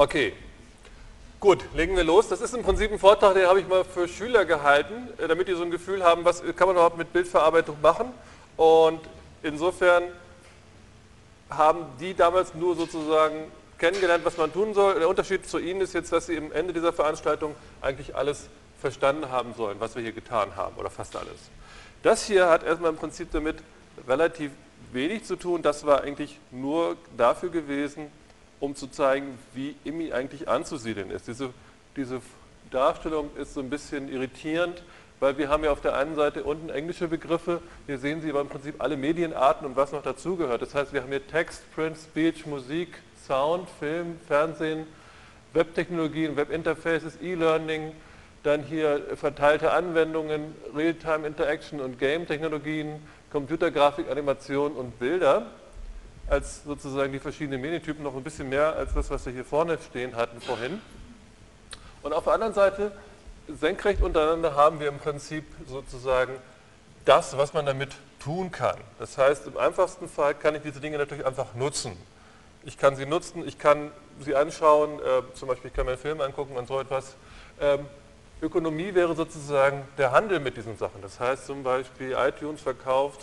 Okay, gut, legen wir los. Das ist im Prinzip ein Vortrag, den habe ich mal für Schüler gehalten, äh, damit die so ein Gefühl haben, was kann man überhaupt mit Bildverarbeitung machen. Und insofern haben die damals nur sozusagen kennengelernt, was man tun soll. Der Unterschied zu Ihnen ist jetzt, dass Sie am Ende dieser Veranstaltung eigentlich alles verstanden haben sollen, was wir hier getan haben, oder fast alles. Das hier hat erstmal im Prinzip damit relativ wenig zu tun. Das war eigentlich nur dafür gewesen, um zu zeigen, wie IMI eigentlich anzusiedeln ist. Diese, diese Darstellung ist so ein bisschen irritierend, weil wir haben ja auf der einen Seite unten englische Begriffe, hier sehen Sie aber im Prinzip alle Medienarten und was noch dazugehört. Das heißt, wir haben hier Text, Print, Speech, Musik, Sound, Film, Fernsehen, Webtechnologien, Webinterfaces, E-Learning, dann hier verteilte Anwendungen, Real-Time Interaction und Game-Technologien, Computergrafik, Animation und Bilder als sozusagen die verschiedenen Medientypen noch ein bisschen mehr als das, was wir hier vorne stehen hatten vorhin. Und auf der anderen Seite, senkrecht untereinander haben wir im Prinzip sozusagen das, was man damit tun kann. Das heißt, im einfachsten Fall kann ich diese Dinge natürlich einfach nutzen. Ich kann sie nutzen, ich kann sie anschauen, äh, zum Beispiel ich kann mir einen Film angucken und so etwas. Ähm, Ökonomie wäre sozusagen der Handel mit diesen Sachen. Das heißt zum Beispiel, iTunes verkauft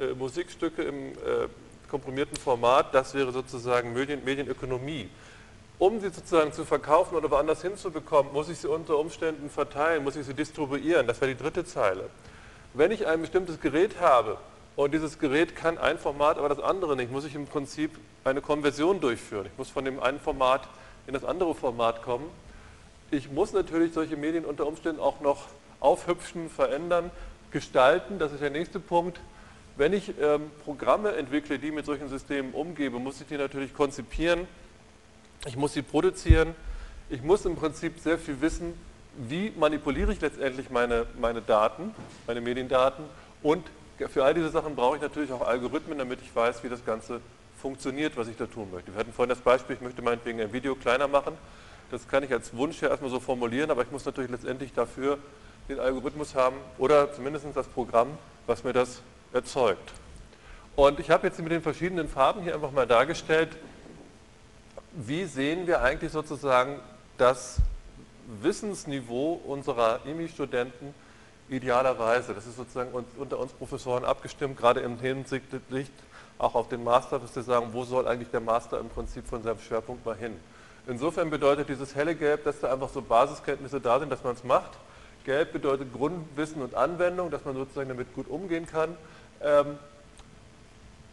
äh, Musikstücke im äh, komprimierten Format, das wäre sozusagen Medien, Medienökonomie. Um sie sozusagen zu verkaufen oder woanders hinzubekommen, muss ich sie unter Umständen verteilen, muss ich sie distribuieren. Das wäre die dritte Zeile. Wenn ich ein bestimmtes Gerät habe und dieses Gerät kann ein Format, aber das andere nicht, muss ich im Prinzip eine Konversion durchführen. Ich muss von dem einen Format in das andere Format kommen ich muss natürlich solche Medien unter Umständen auch noch aufhübschen, verändern, gestalten. Das ist der nächste Punkt. Wenn ich ähm, Programme entwickle, die mit solchen Systemen umgebe, muss ich die natürlich konzipieren. Ich muss sie produzieren. Ich muss im Prinzip sehr viel wissen, wie manipuliere ich letztendlich meine, meine Daten, meine Mediendaten. Und für all diese Sachen brauche ich natürlich auch Algorithmen, damit ich weiß, wie das Ganze funktioniert, was ich da tun möchte. Wir hatten vorhin das Beispiel, ich möchte meinetwegen ein Video kleiner machen das kann ich als Wunsch ja erstmal so formulieren, aber ich muss natürlich letztendlich dafür den Algorithmus haben oder zumindest das Programm, was mir das erzeugt. Und ich habe jetzt mit den verschiedenen Farben hier einfach mal dargestellt, wie sehen wir eigentlich sozusagen das Wissensniveau unserer IMI-Studenten idealerweise. Das ist sozusagen unter uns Professoren abgestimmt, gerade im Hinsicht auch auf den Master, dass wir sagen, wo soll eigentlich der Master im Prinzip von seinem Schwerpunkt mal hin. Insofern bedeutet dieses helle Gelb, dass da einfach so Basiskenntnisse da sind, dass man es macht. Gelb bedeutet Grundwissen und Anwendung, dass man sozusagen damit gut umgehen kann. Ähm,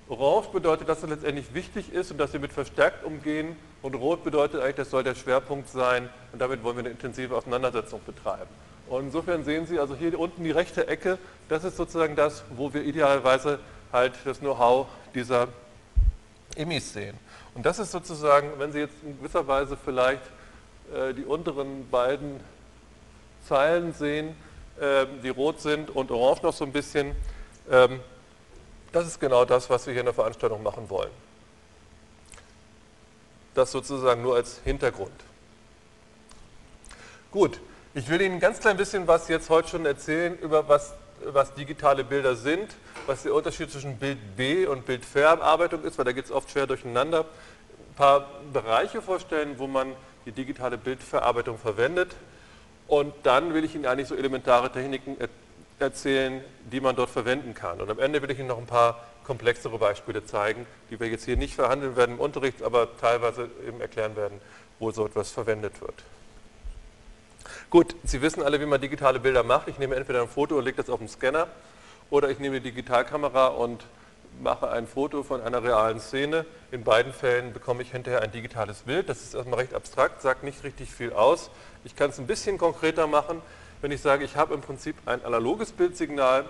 Orange bedeutet, dass es letztendlich wichtig ist und dass wir mit verstärkt umgehen. Und Rot bedeutet eigentlich, das soll der Schwerpunkt sein und damit wollen wir eine intensive Auseinandersetzung betreiben. Und insofern sehen Sie also hier unten die rechte Ecke, das ist sozusagen das, wo wir idealerweise halt das Know-how dieser Emis sehen. Und das ist sozusagen, wenn Sie jetzt in gewisser Weise vielleicht äh, die unteren beiden Zeilen sehen, äh, die rot sind und orange noch so ein bisschen, ähm, das ist genau das, was wir hier in der Veranstaltung machen wollen. Das sozusagen nur als Hintergrund. Gut, ich will Ihnen ganz klein bisschen was jetzt heute schon erzählen über was, was digitale Bilder sind was der Unterschied zwischen Bild B und Bildverarbeitung ist, weil da geht es oft schwer durcheinander. Ein paar Bereiche vorstellen, wo man die digitale Bildverarbeitung verwendet. Und dann will ich Ihnen eigentlich so elementare Techniken erzählen, die man dort verwenden kann. Und am Ende will ich Ihnen noch ein paar komplexere Beispiele zeigen, die wir jetzt hier nicht verhandeln werden im Unterricht, aber teilweise eben erklären werden, wo so etwas verwendet wird. Gut, Sie wissen alle, wie man digitale Bilder macht. Ich nehme entweder ein Foto und lege das auf den Scanner oder ich nehme die Digitalkamera und mache ein Foto von einer realen Szene. In beiden Fällen bekomme ich hinterher ein digitales Bild. Das ist erstmal recht abstrakt, sagt nicht richtig viel aus. Ich kann es ein bisschen konkreter machen, wenn ich sage, ich habe im Prinzip ein analoges Bildsignal,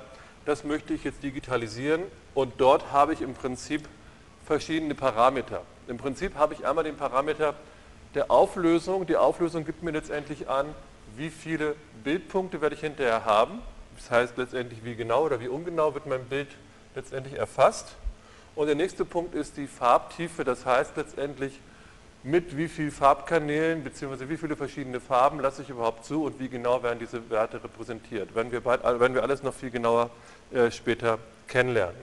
das möchte ich jetzt digitalisieren und dort habe ich im Prinzip verschiedene Parameter. Im Prinzip habe ich einmal den Parameter der Auflösung. Die Auflösung gibt mir letztendlich an, wie viele Bildpunkte werde ich hinterher haben. Das heißt letztendlich, wie genau oder wie ungenau wird mein Bild letztendlich erfasst. Und der nächste Punkt ist die Farbtiefe, das heißt letztendlich, mit wie vielen Farbkanälen bzw. wie viele verschiedene Farben lasse ich überhaupt zu und wie genau werden diese Werte repräsentiert. Werden wir, bald, werden wir alles noch viel genauer äh, später kennenlernen.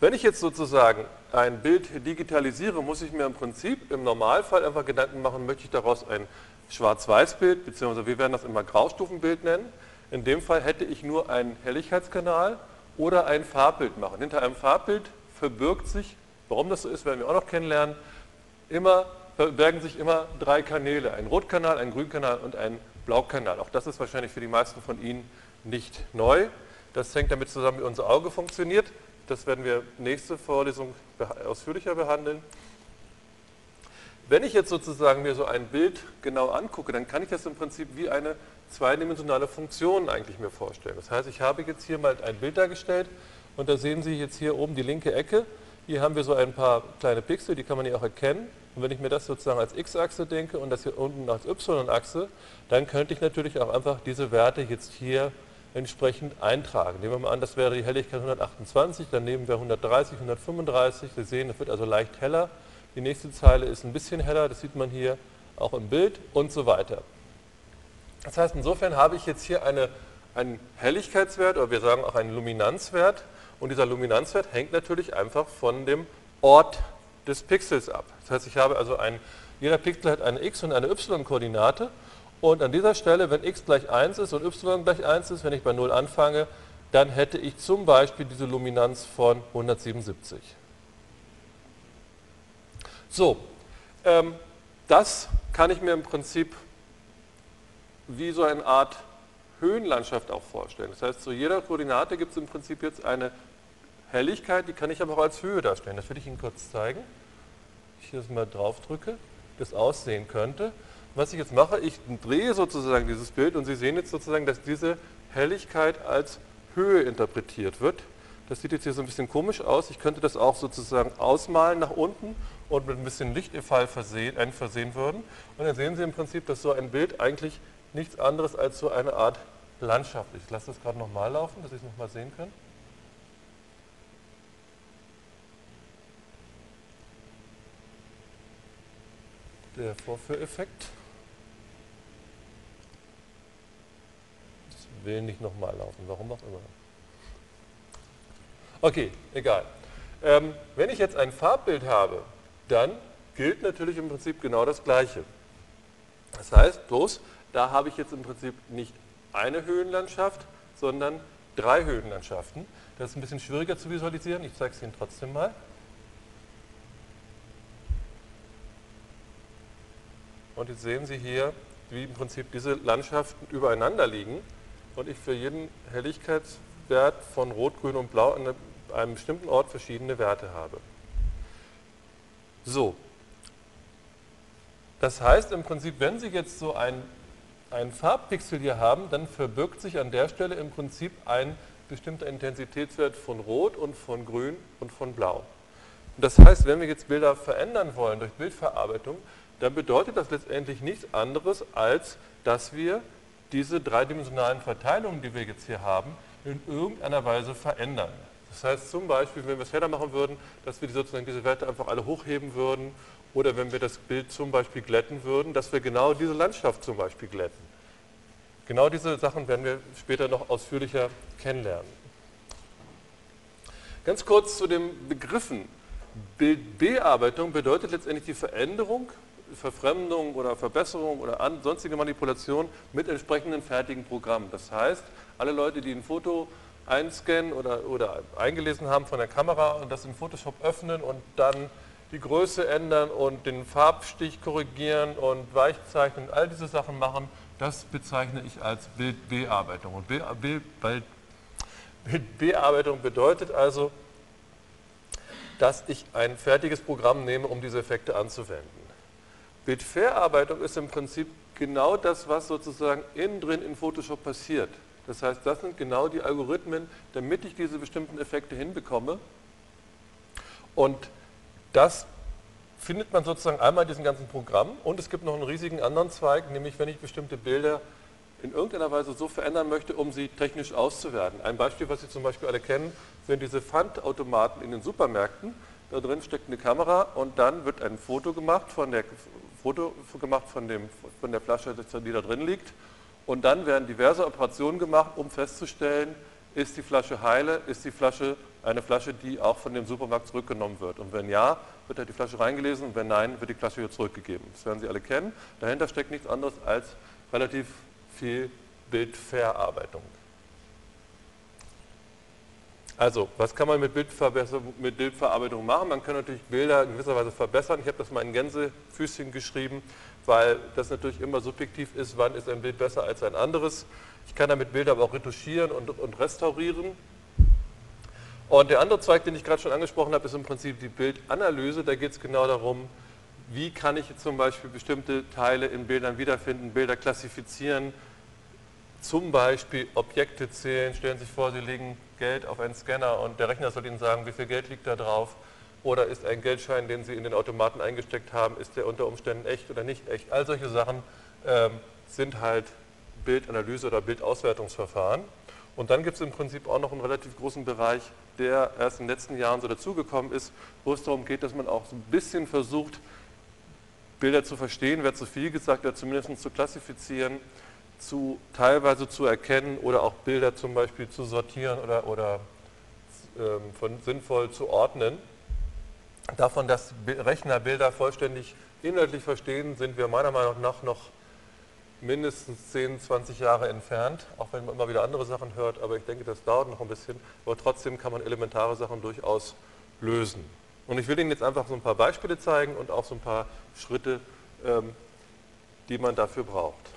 Wenn ich jetzt sozusagen ein Bild digitalisiere, muss ich mir im Prinzip im Normalfall einfach Gedanken machen, möchte ich daraus ein Schwarz-Weiß-Bild, beziehungsweise wir werden das immer Graustufenbild nennen. In dem Fall hätte ich nur einen Helligkeitskanal oder ein Farbbild machen. Hinter einem Farbbild verbirgt sich, warum das so ist, werden wir auch noch kennenlernen, immer, verbergen sich immer drei Kanäle. Ein Rotkanal, ein Grünkanal und ein Blaukanal. Auch das ist wahrscheinlich für die meisten von Ihnen nicht neu. Das hängt damit zusammen, wie unser Auge funktioniert. Das werden wir nächste Vorlesung ausführlicher behandeln. Wenn ich jetzt sozusagen mir so ein Bild genau angucke, dann kann ich das im Prinzip wie eine zweidimensionale Funktion eigentlich mir vorstellen. Das heißt, ich habe jetzt hier mal ein Bild dargestellt und da sehen Sie jetzt hier oben die linke Ecke. Hier haben wir so ein paar kleine Pixel, die kann man hier auch erkennen. Und wenn ich mir das sozusagen als x-Achse denke und das hier unten als y-Achse, dann könnte ich natürlich auch einfach diese Werte jetzt hier entsprechend eintragen. Nehmen wir mal an, das wäre die Helligkeit 128, dann nehmen wir 130, 135. Sie sehen, es wird also leicht heller. Die nächste Zeile ist ein bisschen heller, das sieht man hier auch im Bild und so weiter. Das heißt, insofern habe ich jetzt hier eine, einen Helligkeitswert oder wir sagen auch einen Luminanzwert und dieser Luminanzwert hängt natürlich einfach von dem Ort des Pixels ab. Das heißt, ich habe also ein, jeder Pixel hat eine x- und eine y-Koordinate und an dieser Stelle, wenn x gleich 1 ist und y gleich 1 ist, wenn ich bei 0 anfange, dann hätte ich zum Beispiel diese Luminanz von 177. So, ähm, das kann ich mir im Prinzip wie so eine Art Höhenlandschaft auch vorstellen. Das heißt, zu jeder Koordinate gibt es im Prinzip jetzt eine Helligkeit, die kann ich aber auch als Höhe darstellen. Das würde ich Ihnen kurz zeigen. Ich hier mal drauf drücke, das aussehen könnte. Was ich jetzt mache, ich drehe sozusagen dieses Bild und Sie sehen jetzt sozusagen, dass diese Helligkeit als Höhe interpretiert wird. Das sieht jetzt hier so ein bisschen komisch aus. Ich könnte das auch sozusagen ausmalen nach unten und mit ein bisschen Lichteffall versehen, versehen würden. Und dann sehen Sie im Prinzip, dass so ein Bild eigentlich nichts anderes als so eine Art Landschaft ist. Ich lasse das gerade nochmal laufen, dass Sie es nochmal sehen können. Der Vorführeffekt. will nicht nochmal laufen, warum auch immer. Okay, egal. Ähm, wenn ich jetzt ein Farbbild habe, dann gilt natürlich im Prinzip genau das Gleiche. Das heißt, bloß, da habe ich jetzt im Prinzip nicht eine Höhenlandschaft, sondern drei Höhenlandschaften. Das ist ein bisschen schwieriger zu visualisieren, ich zeige es Ihnen trotzdem mal. Und jetzt sehen Sie hier, wie im Prinzip diese Landschaften übereinander liegen und ich für jeden Helligkeitswert von Rot, Grün und Blau an einem bestimmten Ort verschiedene Werte habe. So. Das heißt im Prinzip, wenn Sie jetzt so ein, ein Farbpixel hier haben, dann verbirgt sich an der Stelle im Prinzip ein bestimmter Intensitätswert von Rot und von Grün und von Blau. Das heißt, wenn wir jetzt Bilder verändern wollen durch Bildverarbeitung, dann bedeutet das letztendlich nichts anderes, als dass wir diese dreidimensionalen Verteilungen, die wir jetzt hier haben, in irgendeiner Weise verändern. Das heißt zum Beispiel, wenn wir es heller machen würden, dass wir sozusagen diese Werte einfach alle hochheben würden oder wenn wir das Bild zum Beispiel glätten würden, dass wir genau diese Landschaft zum Beispiel glätten. Genau diese Sachen werden wir später noch ausführlicher kennenlernen. Ganz kurz zu den Begriffen. Bildbearbeitung bedeutet letztendlich die Veränderung Verfremdung oder Verbesserung oder an, sonstige Manipulation mit entsprechenden fertigen Programmen. Das heißt, alle Leute, die ein Foto einscannen oder, oder eingelesen haben von der Kamera und das in Photoshop öffnen und dann die Größe ändern und den Farbstich korrigieren und weichzeichnen und all diese Sachen machen, das bezeichne ich als Bildbearbeitung. Und Bildbearbeitung bedeutet also, dass ich ein fertiges Programm nehme, um diese Effekte anzuwenden. Bildverarbeitung ist im Prinzip genau das, was sozusagen innen drin in Photoshop passiert. Das heißt, das sind genau die Algorithmen, damit ich diese bestimmten Effekte hinbekomme. Und das findet man sozusagen einmal in diesem ganzen Programm und es gibt noch einen riesigen anderen Zweig, nämlich wenn ich bestimmte Bilder in irgendeiner Weise so verändern möchte, um sie technisch auszuwerten. Ein Beispiel, was Sie zum Beispiel alle kennen, sind diese Pfandautomaten in den Supermärkten. Da drin steckt eine Kamera und dann wird ein Foto gemacht von der Foto gemacht von, dem, von der Flasche, die da drin liegt. Und dann werden diverse Operationen gemacht, um festzustellen, ist die Flasche heile, ist die Flasche eine Flasche, die auch von dem Supermarkt zurückgenommen wird. Und wenn ja, wird da die Flasche reingelesen und wenn nein, wird die Flasche wieder zurückgegeben. Das werden Sie alle kennen. Dahinter steckt nichts anderes als relativ viel Bildverarbeitung. Also, was kann man mit, mit Bildverarbeitung machen? Man kann natürlich Bilder in gewisser Weise verbessern. Ich habe das mal in Gänsefüßchen geschrieben, weil das natürlich immer subjektiv ist, wann ist ein Bild besser als ein anderes. Ich kann damit Bilder aber auch retuschieren und, und restaurieren. Und der andere Zweig, den ich gerade schon angesprochen habe, ist im Prinzip die Bildanalyse. Da geht es genau darum, wie kann ich zum Beispiel bestimmte Teile in Bildern wiederfinden, Bilder klassifizieren, zum Beispiel Objekte zählen. Stellen Sie sich vor, Sie legen Geld auf einen Scanner und der Rechner soll Ihnen sagen, wie viel Geld liegt da drauf. Oder ist ein Geldschein, den Sie in den Automaten eingesteckt haben, ist der unter Umständen echt oder nicht echt? All solche Sachen ähm, sind halt Bildanalyse oder Bildauswertungsverfahren. Und dann gibt es im Prinzip auch noch einen relativ großen Bereich, der erst in den letzten Jahren so dazugekommen ist, wo es darum geht, dass man auch so ein bisschen versucht, Bilder zu verstehen, wer zu viel gesagt hat, zumindest zu klassifizieren zu, teilweise zu erkennen oder auch Bilder zum Beispiel zu sortieren oder, oder ähm, von, sinnvoll zu ordnen. Davon, dass Rechner Bilder vollständig inhaltlich verstehen, sind wir meiner Meinung nach noch mindestens 10, 20 Jahre entfernt, auch wenn man immer wieder andere Sachen hört, aber ich denke, das dauert noch ein bisschen, aber trotzdem kann man elementare Sachen durchaus lösen. Und ich will Ihnen jetzt einfach so ein paar Beispiele zeigen und auch so ein paar Schritte, ähm, die man dafür braucht.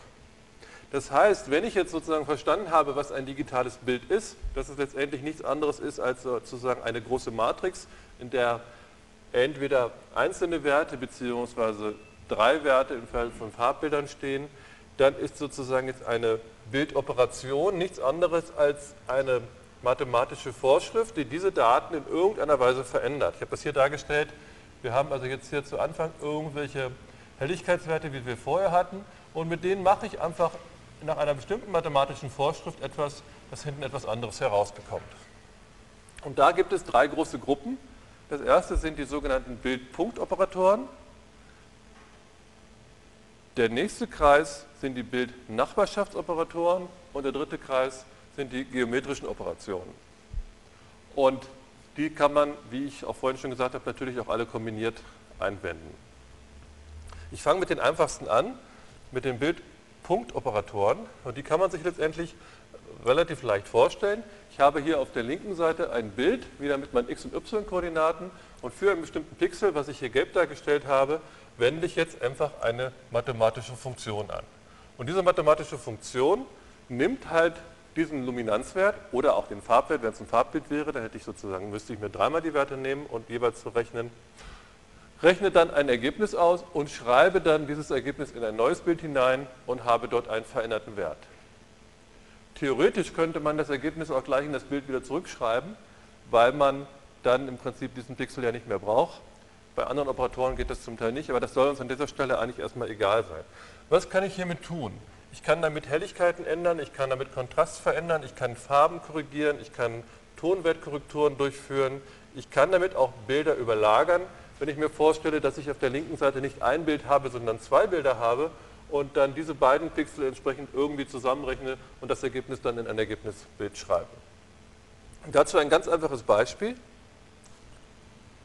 Das heißt, wenn ich jetzt sozusagen verstanden habe, was ein digitales Bild ist, dass es letztendlich nichts anderes ist als sozusagen eine große Matrix, in der entweder einzelne Werte bzw. drei Werte im Fall von Farbbildern stehen, dann ist sozusagen jetzt eine Bildoperation nichts anderes als eine mathematische Vorschrift, die diese Daten in irgendeiner Weise verändert. Ich habe das hier dargestellt. Wir haben also jetzt hier zu Anfang irgendwelche Helligkeitswerte, wie wir vorher hatten, und mit denen mache ich einfach nach einer bestimmten mathematischen Vorschrift etwas, das hinten etwas anderes herausbekommt. Und da gibt es drei große Gruppen. Das erste sind die sogenannten Bildpunktoperatoren. Der nächste Kreis sind die Bildnachbarschaftsoperatoren und der dritte Kreis sind die geometrischen Operationen. Und die kann man, wie ich auch vorhin schon gesagt habe, natürlich auch alle kombiniert einwenden. Ich fange mit den einfachsten an, mit den Bild Punktoperatoren und die kann man sich letztendlich relativ leicht vorstellen. Ich habe hier auf der linken Seite ein Bild, wieder mit meinen x- und y-Koordinaten und für einen bestimmten Pixel, was ich hier gelb dargestellt habe, wende ich jetzt einfach eine mathematische Funktion an. Und diese mathematische Funktion nimmt halt diesen Luminanzwert oder auch den Farbwert, wenn es ein Farbbild wäre, dann hätte ich sozusagen, müsste ich mir dreimal die Werte nehmen und jeweils zu rechnen rechne dann ein Ergebnis aus und schreibe dann dieses Ergebnis in ein neues Bild hinein und habe dort einen veränderten Wert. Theoretisch könnte man das Ergebnis auch gleich in das Bild wieder zurückschreiben, weil man dann im Prinzip diesen Pixel ja nicht mehr braucht. Bei anderen Operatoren geht das zum Teil nicht, aber das soll uns an dieser Stelle eigentlich erstmal egal sein. Was kann ich hiermit tun? Ich kann damit Helligkeiten ändern, ich kann damit Kontrast verändern, ich kann Farben korrigieren, ich kann Tonwertkorrekturen durchführen, ich kann damit auch Bilder überlagern, wenn ich mir vorstelle, dass ich auf der linken Seite nicht ein Bild habe, sondern zwei Bilder habe und dann diese beiden Pixel entsprechend irgendwie zusammenrechne und das Ergebnis dann in ein Ergebnisbild schreibe. dazu ein ganz einfaches Beispiel,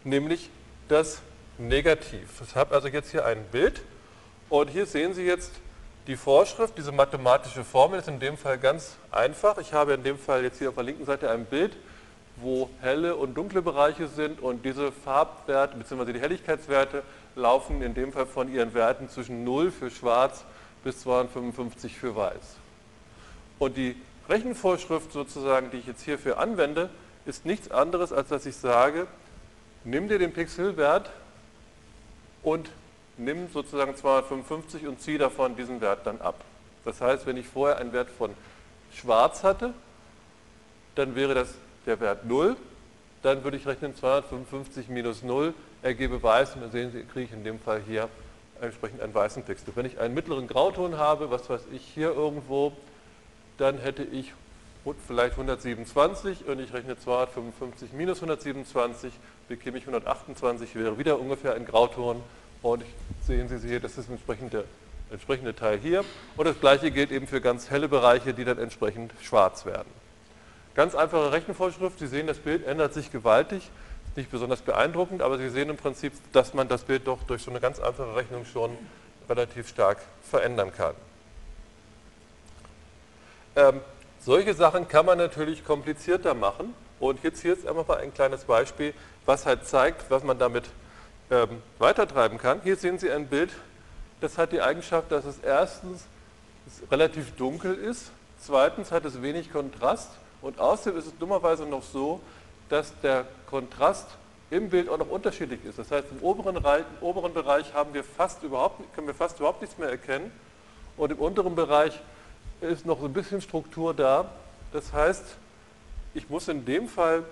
nämlich das Negativ. Ich habe also jetzt hier ein Bild und hier sehen Sie jetzt die Vorschrift, diese mathematische Formel ist in dem Fall ganz einfach. Ich habe in dem Fall jetzt hier auf der linken Seite ein Bild, wo helle und dunkle Bereiche sind und diese Farbwerte bzw. die Helligkeitswerte laufen in dem Fall von ihren Werten zwischen 0 für schwarz bis 255 für weiß. Und die Rechenvorschrift sozusagen, die ich jetzt hierfür anwende, ist nichts anderes, als dass ich sage, nimm dir den Pixelwert und nimm sozusagen 255 und ziehe davon diesen Wert dann ab. Das heißt, wenn ich vorher einen Wert von schwarz hatte, dann wäre das der Wert 0, dann würde ich rechnen 255 minus 0 ergebe weiß und dann sehen Sie, kriege ich in dem Fall hier entsprechend einen weißen Pixel. Wenn ich einen mittleren Grauton habe, was weiß ich hier irgendwo, dann hätte ich vielleicht 127 und ich rechne 255 minus 127, bekäme ich 128, wäre wieder ungefähr ein Grauton und sehen Sie hier, das ist entsprechend der entsprechende Teil hier und das gleiche gilt eben für ganz helle Bereiche, die dann entsprechend schwarz werden. Ganz einfache Rechenvorschrift. Sie sehen, das Bild ändert sich gewaltig. Nicht besonders beeindruckend, aber Sie sehen im Prinzip, dass man das Bild doch durch so eine ganz einfache Rechnung schon relativ stark verändern kann. Ähm, solche Sachen kann man natürlich komplizierter machen. Und jetzt hier ist einfach mal ein kleines Beispiel, was halt zeigt, was man damit ähm, weitertreiben kann. Hier sehen Sie ein Bild, das hat die Eigenschaft, dass es erstens relativ dunkel ist, zweitens hat es wenig Kontrast und außerdem ist es dummerweise noch so, dass der Kontrast im Bild auch noch unterschiedlich ist. Das heißt, im oberen, im oberen Bereich haben wir fast überhaupt, können wir fast überhaupt nichts mehr erkennen und im unteren Bereich ist noch so ein bisschen Struktur da. Das heißt, ich muss in dem Fall,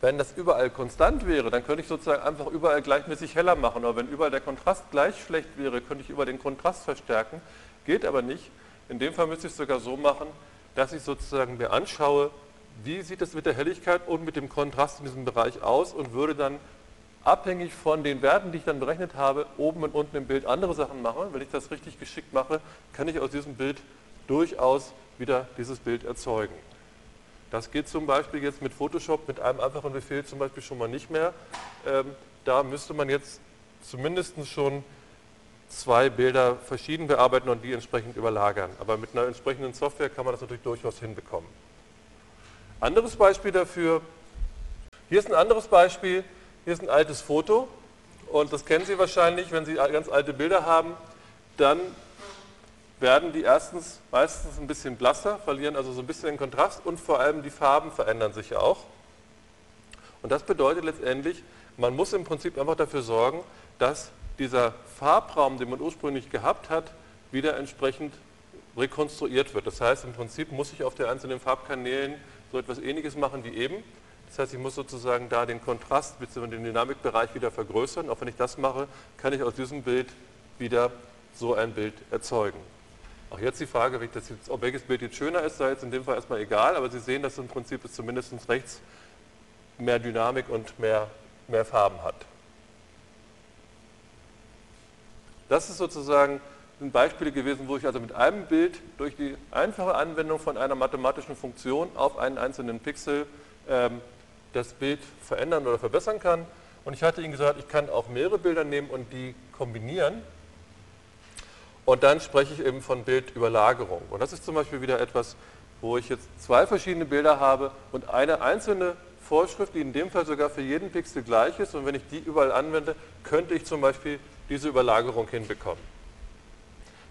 wenn das überall konstant wäre, dann könnte ich sozusagen einfach überall gleichmäßig heller machen. Aber wenn überall der Kontrast gleich schlecht wäre, könnte ich über den Kontrast verstärken. Geht aber nicht. In dem Fall müsste ich es sogar so machen, dass ich sozusagen mir anschaue, wie sieht es mit der Helligkeit und mit dem Kontrast in diesem Bereich aus und würde dann abhängig von den Werten, die ich dann berechnet habe, oben und unten im Bild andere Sachen machen. Wenn ich das richtig geschickt mache, kann ich aus diesem Bild durchaus wieder dieses Bild erzeugen. Das geht zum Beispiel jetzt mit Photoshop mit einem einfachen Befehl zum Beispiel schon mal nicht mehr. Ähm, da müsste man jetzt zumindest schon zwei Bilder verschieden bearbeiten und die entsprechend überlagern. Aber mit einer entsprechenden Software kann man das natürlich durchaus hinbekommen. Anderes Beispiel dafür, hier ist ein anderes Beispiel, hier ist ein altes Foto und das kennen Sie wahrscheinlich, wenn Sie ganz alte Bilder haben, dann werden die erstens meistens ein bisschen blasser, verlieren also so ein bisschen den Kontrast und vor allem die Farben verändern sich auch. Und das bedeutet letztendlich, man muss im Prinzip einfach dafür sorgen, dass dieser Farbraum, den man ursprünglich gehabt hat, wieder entsprechend rekonstruiert wird. Das heißt, im Prinzip muss ich auf den einzelnen Farbkanälen so etwas Ähnliches machen wie eben. Das heißt, ich muss sozusagen da den Kontrast bzw. den Dynamikbereich wieder vergrößern. Auch wenn ich das mache, kann ich aus diesem Bild wieder so ein Bild erzeugen. Auch jetzt die Frage, ob welches Bild jetzt schöner ist, sei jetzt in dem Fall erstmal egal, aber Sie sehen, dass im Prinzip es zumindest rechts mehr Dynamik und mehr, mehr Farben hat. Das ist sozusagen ein Beispiel gewesen, wo ich also mit einem Bild durch die einfache Anwendung von einer mathematischen Funktion auf einen einzelnen Pixel ähm, das Bild verändern oder verbessern kann. Und ich hatte Ihnen gesagt, ich kann auch mehrere Bilder nehmen und die kombinieren. Und dann spreche ich eben von Bildüberlagerung. Und das ist zum Beispiel wieder etwas, wo ich jetzt zwei verschiedene Bilder habe und eine einzelne Vorschrift, die in dem Fall sogar für jeden Pixel gleich ist. Und wenn ich die überall anwende, könnte ich zum Beispiel diese Überlagerung hinbekommen.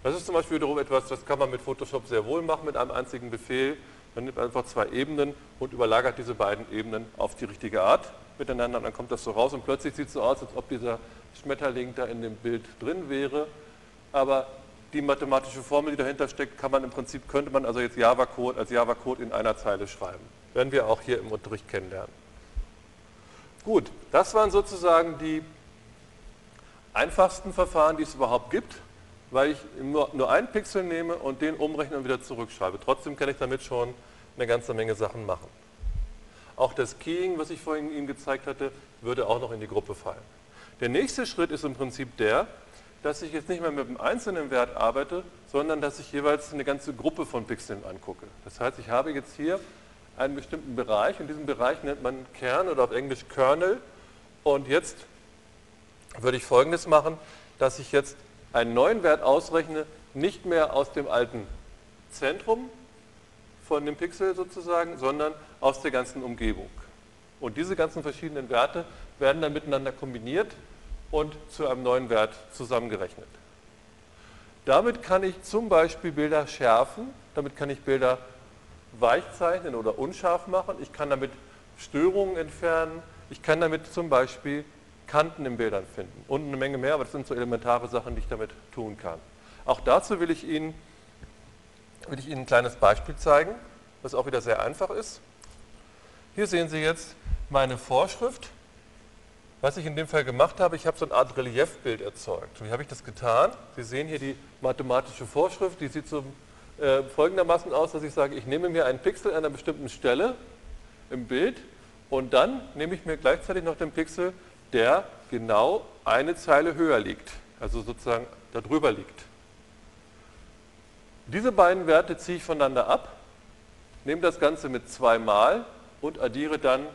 Das ist zum Beispiel wiederum etwas, das kann man mit Photoshop sehr wohl machen, mit einem einzigen Befehl. Man nimmt einfach zwei Ebenen und überlagert diese beiden Ebenen auf die richtige Art miteinander. Und dann kommt das so raus und plötzlich sieht es so aus, als ob dieser Schmetterling da in dem Bild drin wäre. Aber die mathematische Formel, die dahinter steckt, kann man im Prinzip, könnte man also jetzt Java-Code als Java-Code in einer Zeile schreiben. Werden wir auch hier im Unterricht kennenlernen. Gut, das waren sozusagen die einfachsten Verfahren, die es überhaupt gibt, weil ich nur, nur einen Pixel nehme und den umrechne und wieder zurückschreibe. Trotzdem kann ich damit schon eine ganze Menge Sachen machen. Auch das Keying, was ich vorhin Ihnen gezeigt hatte, würde auch noch in die Gruppe fallen. Der nächste Schritt ist im Prinzip der, dass ich jetzt nicht mehr mit einem einzelnen Wert arbeite, sondern dass ich jeweils eine ganze Gruppe von Pixeln angucke. Das heißt, ich habe jetzt hier einen bestimmten Bereich und diesen Bereich nennt man Kern oder auf Englisch Kernel. Und jetzt würde ich folgendes machen, dass ich jetzt einen neuen Wert ausrechne, nicht mehr aus dem alten Zentrum von dem Pixel sozusagen, sondern aus der ganzen Umgebung. Und diese ganzen verschiedenen Werte werden dann miteinander kombiniert und zu einem neuen Wert zusammengerechnet. Damit kann ich zum Beispiel Bilder schärfen, damit kann ich Bilder weich zeichnen oder unscharf machen, ich kann damit Störungen entfernen, ich kann damit zum Beispiel Kanten in Bildern finden und eine Menge mehr, aber das sind so elementare Sachen, die ich damit tun kann. Auch dazu will ich Ihnen, will ich Ihnen ein kleines Beispiel zeigen, was auch wieder sehr einfach ist. Hier sehen Sie jetzt meine Vorschrift was ich in dem Fall gemacht habe, ich habe so eine Art Reliefbild erzeugt. Wie habe ich das getan? Sie sehen hier die mathematische Vorschrift, die sieht so äh, folgendermaßen aus, dass ich sage, ich nehme mir einen Pixel an einer bestimmten Stelle im Bild und dann nehme ich mir gleichzeitig noch den Pixel, der genau eine Zeile höher liegt, also sozusagen darüber liegt. Diese beiden Werte ziehe ich voneinander ab nehme das Ganze mit 2 mal und addiere dann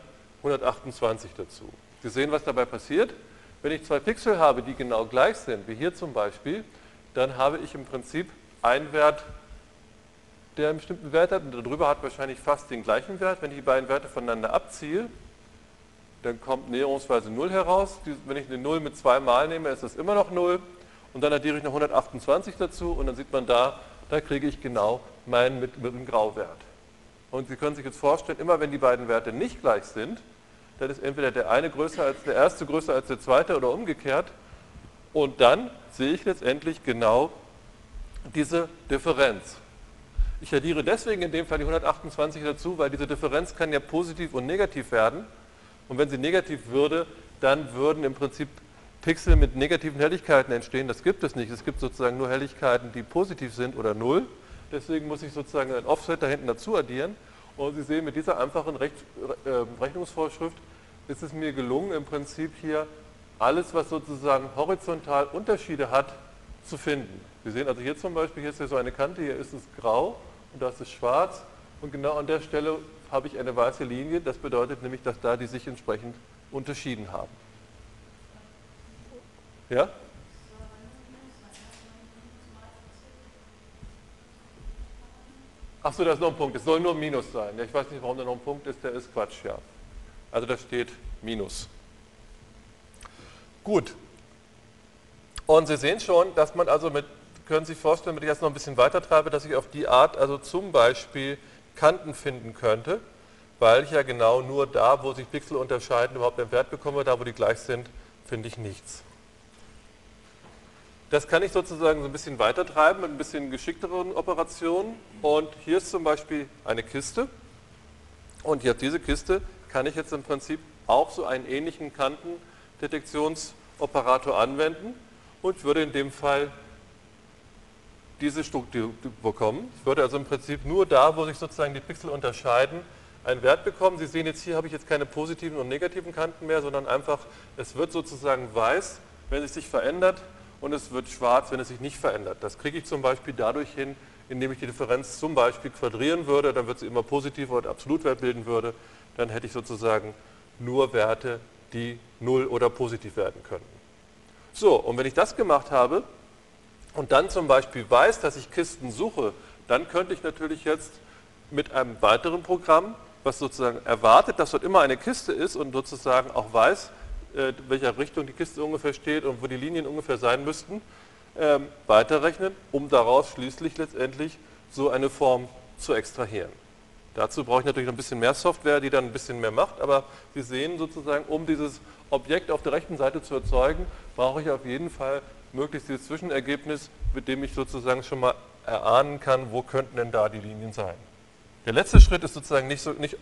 128 dazu. Sie sehen, was dabei passiert. Wenn ich zwei Pixel habe, die genau gleich sind, wie hier zum Beispiel, dann habe ich im Prinzip einen Wert, der einen bestimmten Wert hat und darüber hat wahrscheinlich fast den gleichen Wert. Wenn ich die beiden Werte voneinander abziehe, dann kommt näherungsweise 0 heraus. Wenn ich eine 0 mit 2 mal nehme, ist das immer noch 0. Und dann addiere ich noch 128 dazu und dann sieht man da, da kriege ich genau meinen mittleren Grauwert. Und Sie können sich jetzt vorstellen, immer wenn die beiden Werte nicht gleich sind, dann ist entweder der eine größer als der erste, größer als der zweite oder umgekehrt. Und dann sehe ich letztendlich genau diese Differenz. Ich addiere deswegen in dem Fall die 128 dazu, weil diese Differenz kann ja positiv und negativ werden. Und wenn sie negativ würde, dann würden im Prinzip Pixel mit negativen Helligkeiten entstehen. Das gibt es nicht. Es gibt sozusagen nur Helligkeiten, die positiv sind oder null. Deswegen muss ich sozusagen ein Offset da hinten dazu addieren. Und Sie sehen, mit dieser einfachen äh, Rechnungsvorschrift ist es mir gelungen, im Prinzip hier alles, was sozusagen horizontal Unterschiede hat, zu finden. Sie sehen also hier zum Beispiel, hier ist ja so eine Kante, hier ist es grau und da ist schwarz. Und genau an der Stelle habe ich eine weiße Linie. Das bedeutet nämlich, dass da die sich entsprechend unterschieden haben. Ja? Achso, da ist noch ein Punkt. Es soll nur Minus sein. Ja, ich weiß nicht, warum da noch ein Punkt ist. Der ist Quatsch, ja. Also da steht Minus. Gut. Und Sie sehen schon, dass man also mit, können Sie sich vorstellen, wenn ich jetzt noch ein bisschen weiter treibe, dass ich auf die Art also zum Beispiel Kanten finden könnte, weil ich ja genau nur da, wo sich Pixel unterscheiden, überhaupt einen Wert bekomme, da wo die gleich sind, finde ich nichts. Das kann ich sozusagen so ein bisschen weiter treiben mit ein bisschen geschickteren Operationen. Und hier ist zum Beispiel eine Kiste. Und jetzt diese Kiste kann ich jetzt im Prinzip auch so einen ähnlichen Kantendetektionsoperator anwenden und würde in dem Fall diese Struktur bekommen. Ich würde also im Prinzip nur da, wo sich sozusagen die Pixel unterscheiden, einen Wert bekommen. Sie sehen jetzt hier habe ich jetzt keine positiven und negativen Kanten mehr, sondern einfach, es wird sozusagen weiß, wenn es sich verändert und es wird schwarz, wenn es sich nicht verändert. Das kriege ich zum Beispiel dadurch hin, indem ich die Differenz zum Beispiel quadrieren würde, dann wird sie immer positiv oder Absolutwert bilden würde, dann hätte ich sozusagen nur Werte, die null oder positiv werden könnten. So, und wenn ich das gemacht habe und dann zum Beispiel weiß, dass ich Kisten suche, dann könnte ich natürlich jetzt mit einem weiteren Programm, was sozusagen erwartet, dass dort immer eine Kiste ist und sozusagen auch weiß, äh, welcher Richtung die Kiste ungefähr steht und wo die Linien ungefähr sein müssten, ähm, weiterrechnen, um daraus schließlich letztendlich so eine Form zu extrahieren. Dazu brauche ich natürlich noch ein bisschen mehr Software, die dann ein bisschen mehr macht, aber Sie sehen sozusagen, um dieses Objekt auf der rechten Seite zu erzeugen, brauche ich auf jeden Fall möglichst dieses Zwischenergebnis, mit dem ich sozusagen schon mal erahnen kann, wo könnten denn da die Linien sein. Der letzte Schritt ist sozusagen nicht, so, nicht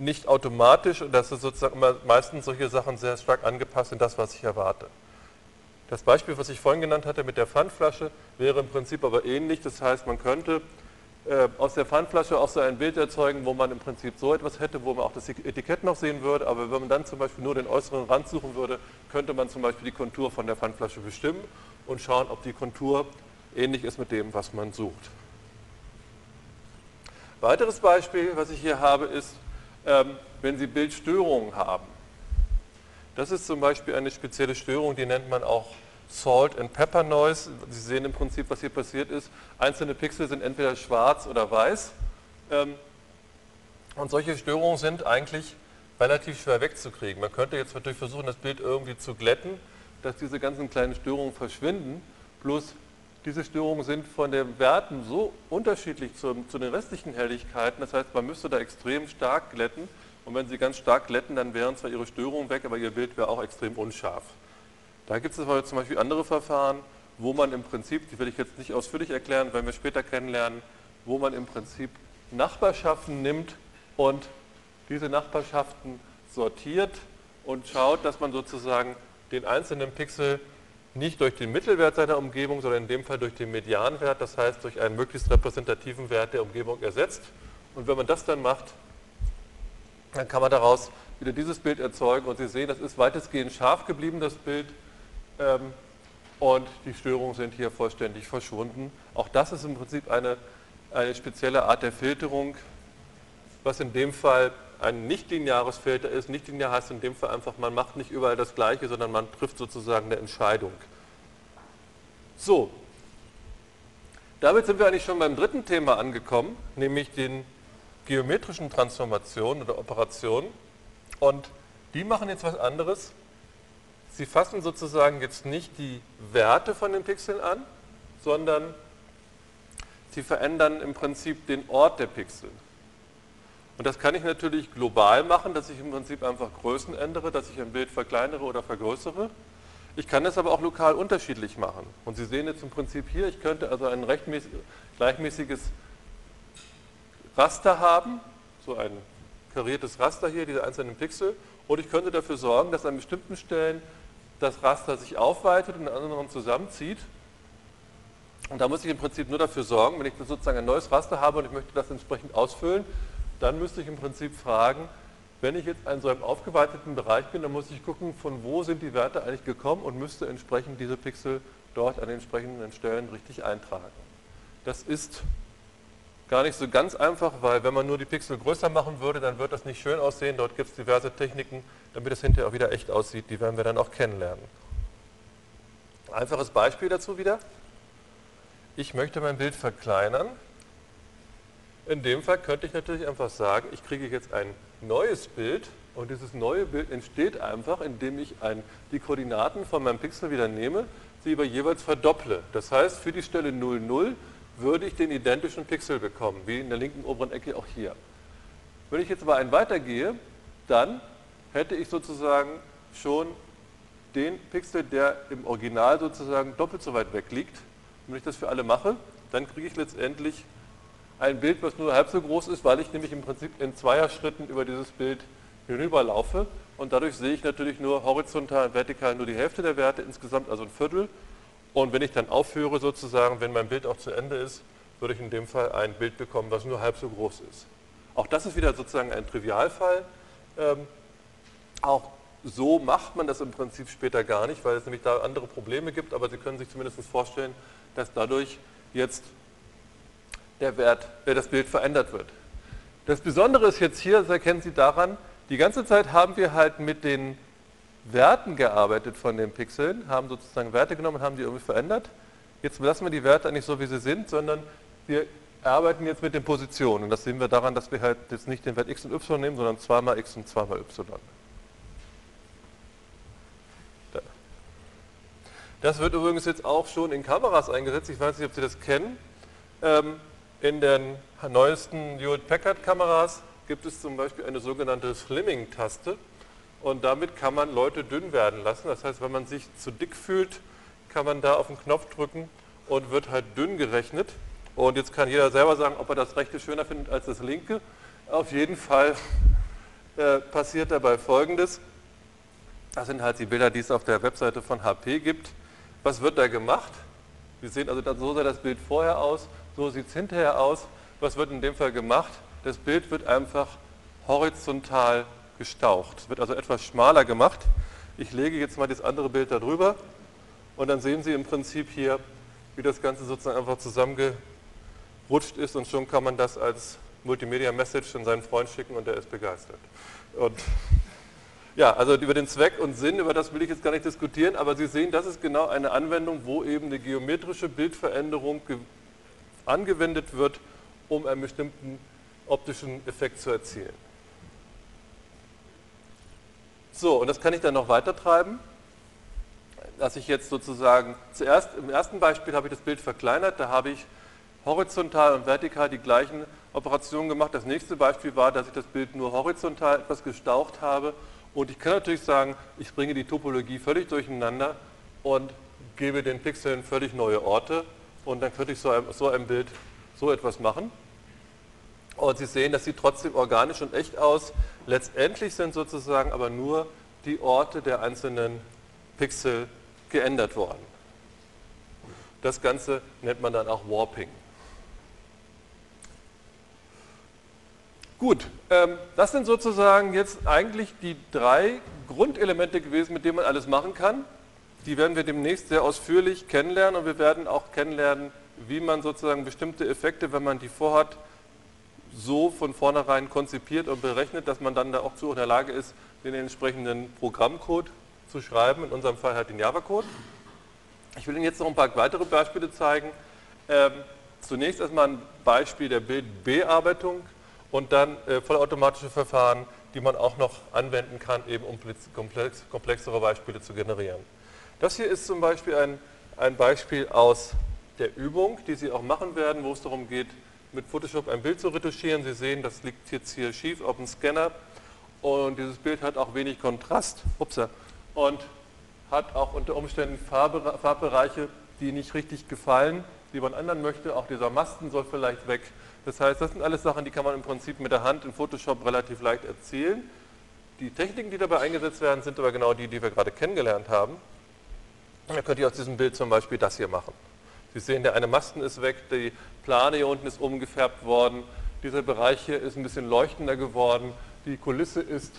nicht automatisch und das ist sozusagen immer meistens solche Sachen sehr stark angepasst in das, was ich erwarte. Das Beispiel, was ich vorhin genannt hatte mit der Pfandflasche, wäre im Prinzip aber ähnlich. Das heißt, man könnte aus der Pfandflasche auch so ein Bild erzeugen, wo man im Prinzip so etwas hätte, wo man auch das Etikett noch sehen würde. Aber wenn man dann zum Beispiel nur den äußeren Rand suchen würde, könnte man zum Beispiel die Kontur von der Pfandflasche bestimmen und schauen, ob die Kontur ähnlich ist mit dem, was man sucht. Weiteres Beispiel, was ich hier habe, ist ähm, wenn Sie Bildstörungen haben. Das ist zum Beispiel eine spezielle Störung, die nennt man auch Salt and Pepper Noise. Sie sehen im Prinzip, was hier passiert ist. Einzelne Pixel sind entweder schwarz oder weiß. Ähm, und solche Störungen sind eigentlich relativ schwer wegzukriegen. Man könnte jetzt natürlich versuchen, das Bild irgendwie zu glätten, dass diese ganzen kleinen Störungen verschwinden. Bloß diese Störungen sind von den Werten so unterschiedlich zu, zu, den restlichen Helligkeiten, das heißt, man müsste da extrem stark glätten und wenn Sie ganz stark glätten, dann wären zwar Ihre Störungen weg, aber Ihr Bild wäre auch extrem unscharf. Da gibt es aber zum Beispiel andere Verfahren, wo man im Prinzip, die will ich jetzt nicht ausführlich erklären, werden wir später kennenlernen, wo man im Prinzip Nachbarschaften nimmt und diese Nachbarschaften sortiert und schaut, dass man sozusagen den einzelnen Pixel nicht durch den Mittelwert seiner Umgebung, sondern in dem Fall durch den Medianwert, das heißt durch einen möglichst repräsentativen Wert der Umgebung ersetzt. Und wenn man das dann macht, dann kann man daraus wieder dieses Bild erzeugen und Sie sehen, das ist weitestgehend scharf geblieben, das Bild, ähm, und die Störungen sind hier vollständig verschwunden. Auch das ist im Prinzip eine, eine spezielle Art der Filterung, was in dem Fall ein nicht-lineares Filter ist. Nicht-linear heißt in dem Fall einfach, man macht nicht überall das Gleiche, sondern man trifft sozusagen eine Entscheidung. So, damit sind wir eigentlich schon beim dritten Thema angekommen, nämlich den geometrischen Transformationen oder Operationen. Und die machen jetzt was anderes. Sie fassen sozusagen jetzt nicht die Werte von den Pixeln an, sondern sie verändern im Prinzip den Ort der Pixel. Und das kann ich natürlich global machen, dass ich im Prinzip einfach Größen ändere, dass ich ein Bild verkleinere oder vergrößere. Ich kann das aber auch lokal unterschiedlich machen. Und Sie sehen jetzt im Prinzip hier, ich könnte also ein gleichmäßiges Raster haben, so ein kariertes Raster hier, diese einzelnen Pixel, und ich könnte dafür sorgen, dass an bestimmten Stellen das Raster sich aufweitet und an anderen zusammenzieht. Und da muss ich im Prinzip nur dafür sorgen, wenn ich sozusagen ein neues Raster habe und ich möchte das entsprechend ausfüllen, dann müsste ich im Prinzip fragen, wenn ich jetzt in so einem aufgeweiteten Bereich bin, dann muss ich gucken, von wo sind die Werte eigentlich gekommen und müsste entsprechend diese Pixel dort an den entsprechenden Stellen richtig eintragen. Das ist gar nicht so ganz einfach, weil wenn man nur die Pixel größer machen würde, dann wird das nicht schön aussehen. Dort gibt es diverse Techniken, damit es hinterher auch wieder echt aussieht. Die werden wir dann auch kennenlernen. Einfaches Beispiel dazu wieder. Ich möchte mein Bild verkleinern. In dem Fall könnte ich natürlich einfach sagen, ich kriege jetzt ein neues Bild und dieses neue Bild entsteht einfach, indem ich ein, die Koordinaten von meinem Pixel wieder nehme, sie aber jeweils verdopple. Das heißt, für die Stelle 0, 0 würde ich den identischen Pixel bekommen, wie in der linken oberen Ecke auch hier. Wenn ich jetzt aber einen weitergehe, dann hätte ich sozusagen schon den Pixel, der im Original sozusagen doppelt so weit weg liegt. Wenn ich das für alle mache, dann kriege ich letztendlich ein Bild, was nur halb so groß ist, weil ich nämlich im Prinzip in Zweierschritten über dieses Bild hinüberlaufe und dadurch sehe ich natürlich nur horizontal und vertikal nur die Hälfte der Werte, insgesamt also ein Viertel. Und wenn ich dann aufhöre sozusagen, wenn mein Bild auch zu Ende ist, würde ich in dem Fall ein Bild bekommen, was nur halb so groß ist. Auch das ist wieder sozusagen ein Trivialfall. Ähm, auch so macht man das im Prinzip später gar nicht, weil es nämlich da andere Probleme gibt, aber Sie können sich zumindest vorstellen, dass dadurch jetzt der Wert, äh, das Bild verändert wird. Das Besondere ist jetzt hier, das erkennen Sie daran, die ganze Zeit haben wir halt mit den Werten gearbeitet von den Pixeln, haben sozusagen Werte genommen und haben die irgendwie verändert. Jetzt lassen wir die Werte nicht so, wie sie sind, sondern wir arbeiten jetzt mit den Positionen. Und das sehen wir daran, dass wir halt jetzt nicht den Wert x und y nehmen, sondern zweimal x und zweimal y. Das wird übrigens jetzt auch schon in Kameras eingesetzt. Ich weiß nicht, ob Sie das kennen. Ähm, in den neuesten Hewlett-Packard-Kameras gibt es zum Beispiel eine sogenannte Slimming-Taste und damit kann man Leute dünn werden lassen. Das heißt, wenn man sich zu dick fühlt, kann man da auf den Knopf drücken und wird halt dünn gerechnet. Und jetzt kann jeder selber sagen, ob er das rechte schöner findet als das linke. Auf jeden Fall äh, passiert dabei Folgendes. Das sind halt die Bilder, die es auf der Webseite von HP gibt. Was wird da gemacht? Wir sehen also, so sah das Bild vorher aus so sieht es hinterher aus. Was wird in dem Fall gemacht? Das Bild wird einfach horizontal gestaucht. Es wird also etwas schmaler gemacht. Ich lege jetzt mal das andere Bild darüber und dann sehen Sie im Prinzip hier, wie das Ganze sozusagen einfach zusammengerutscht ist und schon kann man das als Multimedia-Message an seinen Freund schicken und der ist begeistert. Und ja, also über den Zweck und Sinn, über das will ich jetzt gar nicht diskutieren, aber Sie sehen, das ist genau eine Anwendung, wo eben eine geometrische Bildveränderung angewendet wird, um einen bestimmten optischen Effekt zu erzielen. So, und das kann ich dann noch weiter treiben, dass ich jetzt sozusagen, zuerst im ersten Beispiel habe ich das Bild verkleinert, da habe ich horizontal und vertikal die gleichen Operationen gemacht. Das nächste Beispiel war, dass ich das Bild nur horizontal etwas gestaucht habe und ich kann natürlich sagen, ich bringe die Topologie völlig durcheinander und gebe den Pixeln völlig neue Orte und dann könnte ich so ein, so ein Bild so etwas machen. Und Sie sehen, das sieht trotzdem organisch und echt aus. Letztendlich sind sozusagen aber nur die Orte der einzelnen Pixel geändert worden. Das Ganze nennt man dann auch Warping. Gut, ähm, das sind sozusagen jetzt eigentlich die drei Grundelemente gewesen, mit denen man alles machen kann. Die werden wir demnächst sehr ausführlich kennenlernen und wir werden auch kennenlernen, wie man sozusagen bestimmte Effekte, wenn man die vorhat, so von vornherein konzipiert und berechnet, dass man dann da auch zu in der Lage ist, den entsprechenden Programmcode zu schreiben, in unserem Fall halt den Java-Code. Ich will Ihnen jetzt noch ein paar weitere Beispiele zeigen. Ähm, zunächst erstmal ein Beispiel der Bildbearbeitung und dann äh, vollautomatische Verfahren, die man auch noch anwenden kann, eben um komplex, komplexere Beispiele zu generieren. Das hier ist zum Beispiel ein, ein Beispiel aus der Übung, die Sie auch machen werden, wo es darum geht, mit Photoshop ein Bild zu retuschieren. Sie sehen, das liegt jetzt hier schief auf dem Scanner und dieses Bild hat auch wenig Kontrast upsa, und hat auch unter Umständen Farbe, Farbbereiche, die nicht richtig gefallen, die man ändern möchte. Auch dieser Masten soll vielleicht weg. Das heißt, das sind alles Sachen, die kann man im Prinzip mit der Hand in Photoshop relativ leicht erzielen. Die Techniken, die dabei eingesetzt werden, sind aber genau die, die wir gerade kennengelernt haben. Dann könnt ihr aus diesem Bild zum Beispiel das hier machen. Sie sehen, der eine Masten ist weg, die Plane hier unten ist umgefärbt worden, dieser Bereich hier ist ein bisschen leuchtender geworden, die Kulisse ist,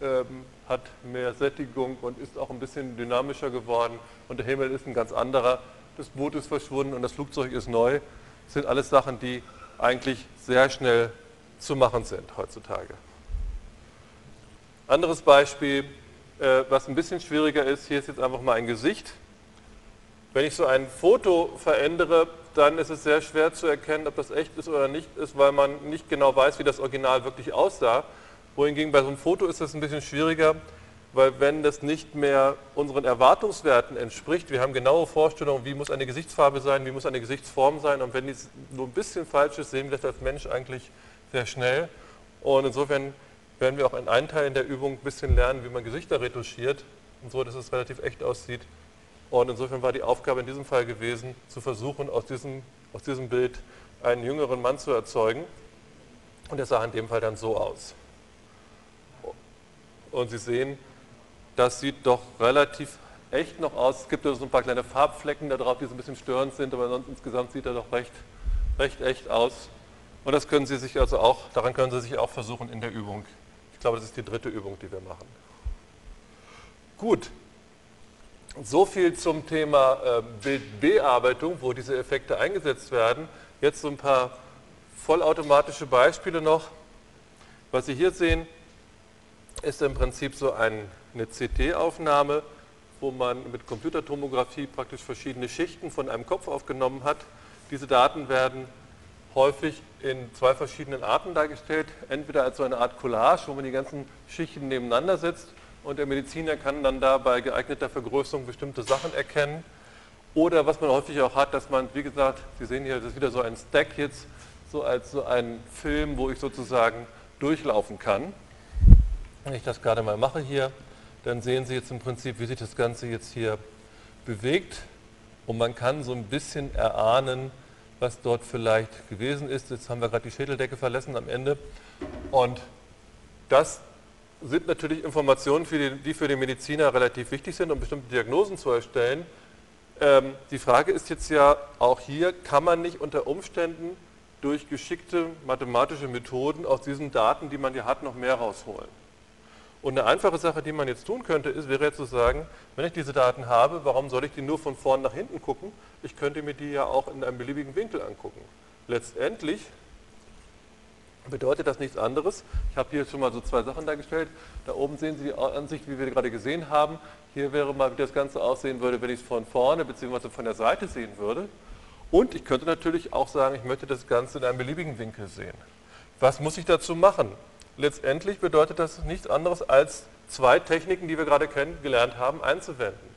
ähm, hat mehr Sättigung und ist auch ein bisschen dynamischer geworden und der Himmel ist ein ganz anderer. Das Boot ist verschwunden und das Flugzeug ist neu. Das sind alles Sachen, die eigentlich sehr schnell zu machen sind heutzutage. Anderes Beispiel, äh, was ein bisschen schwieriger ist, hier ist jetzt einfach mal ein Gesicht. Wenn ich so ein Foto verändere, dann ist es sehr schwer zu erkennen, ob das echt ist oder nicht ist, weil man nicht genau weiß, wie das Original wirklich aussah. Wohingegen bei so einem Foto ist das ein bisschen schwieriger, weil wenn das nicht mehr unseren Erwartungswerten entspricht, wir haben genaue Vorstellungen, wie muss eine Gesichtsfarbe sein, wie muss eine Gesichtsform sein und wenn dies nur ein bisschen falsch ist, sehen wir das als Mensch eigentlich sehr schnell. Und insofern werden wir auch in einem Teil in der Übung ein bisschen lernen, wie man Gesichter retuschiert und so, dass es relativ echt aussieht. Und insofern war die Aufgabe in diesem Fall gewesen, zu versuchen, aus diesem, aus diesem Bild einen jüngeren Mann zu erzeugen. Und er sah in dem Fall dann so aus. Und Sie sehen, das sieht doch relativ echt noch aus. Es gibt so ein paar kleine Farbflecken da drauf, die so ein bisschen störend sind, aber sonst insgesamt sieht er doch recht, recht echt aus. Und das können Sie sich also auch, daran können Sie sich auch versuchen in der Übung. Ich glaube, das ist die dritte Übung, die wir machen. Gut, so viel zum Thema ähm, Bildbearbeitung, wo diese Effekte eingesetzt werden. Jetzt so ein paar vollautomatische Beispiele noch. Was Sie hier sehen, ist im Prinzip so eine CT-Aufnahme, wo man mit Computertomographie praktisch verschiedene Schichten von einem Kopf aufgenommen hat. Diese Daten werden häufig in zwei verschiedenen Arten dargestellt. Entweder als so eine Art Collage, wo man die ganzen Schichten nebeneinander setzt und der Mediziner kann dann da bei geeigneter Vergrößerung bestimmte Sachen erkennen. Oder was man häufig auch hat, dass man, wie gesagt, Sie sehen hier, das ist wieder so ein Stack jetzt, so als so ein Film, wo ich sozusagen durchlaufen kann. Wenn ich das gerade mal mache hier, dann sehen Sie jetzt im Prinzip, wie sich das Ganze jetzt hier bewegt. Und man kann so ein bisschen erahnen, was dort vielleicht gewesen ist. Jetzt haben wir gerade die Schädeldecke verlassen am Ende. Und das sind natürlich Informationen, für die, die, für den Mediziner relativ wichtig sind, um bestimmte Diagnosen zu erstellen. Ähm, die Frage ist jetzt ja auch hier, kann man nicht unter Umständen durch geschickte mathematische Methoden aus diesen Daten, die man hier hat, noch mehr rausholen? Und eine einfache Sache, die man jetzt tun könnte, ist, wäre jetzt zu sagen, wenn ich diese Daten habe, warum soll ich die nur von vorn nach hinten gucken? Ich könnte mir die ja auch in einem beliebigen Winkel angucken. Letztendlich bedeutet das nichts anderes. Ich habe hier schon mal so zwei Sachen dargestellt. Da oben sehen Sie die Ansicht, wie wir gerade gesehen haben. Hier wäre mal, wie das Ganze aussehen würde, wenn ich es von vorne bzw. von der Seite sehen würde. Und ich könnte natürlich auch sagen, ich möchte das Ganze in einem beliebigen Winkel sehen. Was muss ich dazu machen? Letztendlich bedeutet das nichts anderes als zwei Techniken, die wir gerade kennengelernt haben, einzuwenden.